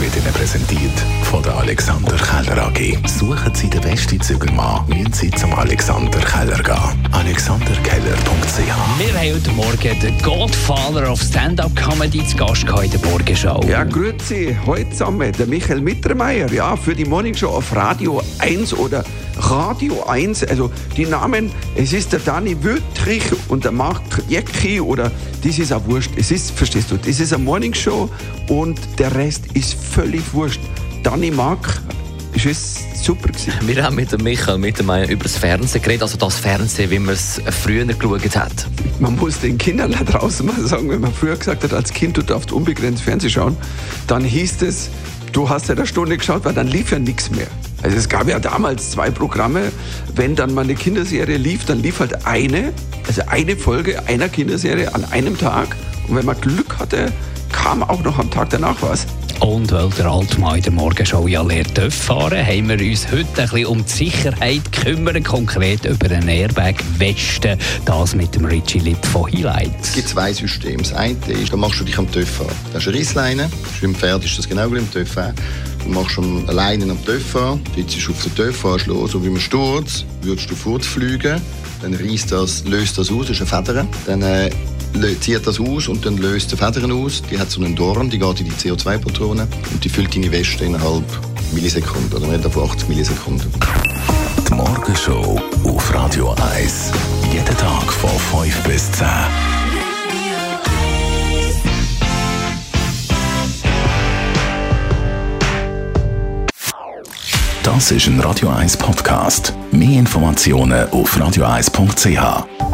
wird Ihnen präsentiert von der Alexander Keller AG. Suchen Sie den besten Zügelmann, müssen Sie zum Alexander Keller gehen. AlexanderKeller.ch Wir haben heute Morgen den Godfather of Stand-Up-Comedy zu Gast in der Morgenshow. Ja, grüezi, heute zusammen der Michael Mittermeier, ja, für die Morningshow auf Radio 1 oder Radio 1, also die Namen, es ist der Dani Wüttrich und der Mark Jecki oder das ist auch wurscht, es ist, verstehst du, das ist eine Morningshow und der Rest ist völlig wurscht. Dani Mark, ist es super gewesen. Wir haben mit dem Michael Mittermeier über das Fernsehen geredet, also das Fernsehen, wie man es früher geschaut hat. Man muss den Kindern da draußen mal sagen, wenn man früher gesagt hat, als Kind, du darfst unbegrenzt Fernsehen schauen, dann hieß es, du hast ja eine Stunde geschaut, weil dann lief ja nichts mehr. Also es gab ja damals zwei Programme, wenn dann mal eine Kinderserie lief, dann lief halt eine, also eine Folge einer Kinderserie an einem Tag. Und wenn man Glück hatte, kam auch noch am Tag danach was. Und weil der Altmann in der Morgenshow ja lernt fahren, haben wir uns heute ein bisschen um die Sicherheit gekümmert, konkret über einen Airbag-Westen, das mit dem Richie Lipp von Highlight. Es gibt zwei Systeme. Das eine ist, da machst du dich am TÜV an. Das ist eine Reissleine. Beim Pferd ist das genau wie im TÜV. Du machst am alleine am TÜV an, ist auf den TÜV los, so wie man Sturz, würdest du fortfliegen, dann das, löst das aus, das ist eine Feder. Dann äh, zieht das aus und dann löst die Federn aus. Die hat so einen Dorn, die geht in die CO2-Patrone und die füllt deine Weste innerhalb Millisekunden oder nicht von 80 Millisekunden. Die Morgenshow auf Radio 1. Jeden Tag von 5 bis 10. Das ist ein Radio 1 Podcast. Mehr Informationen auf radio1.ch.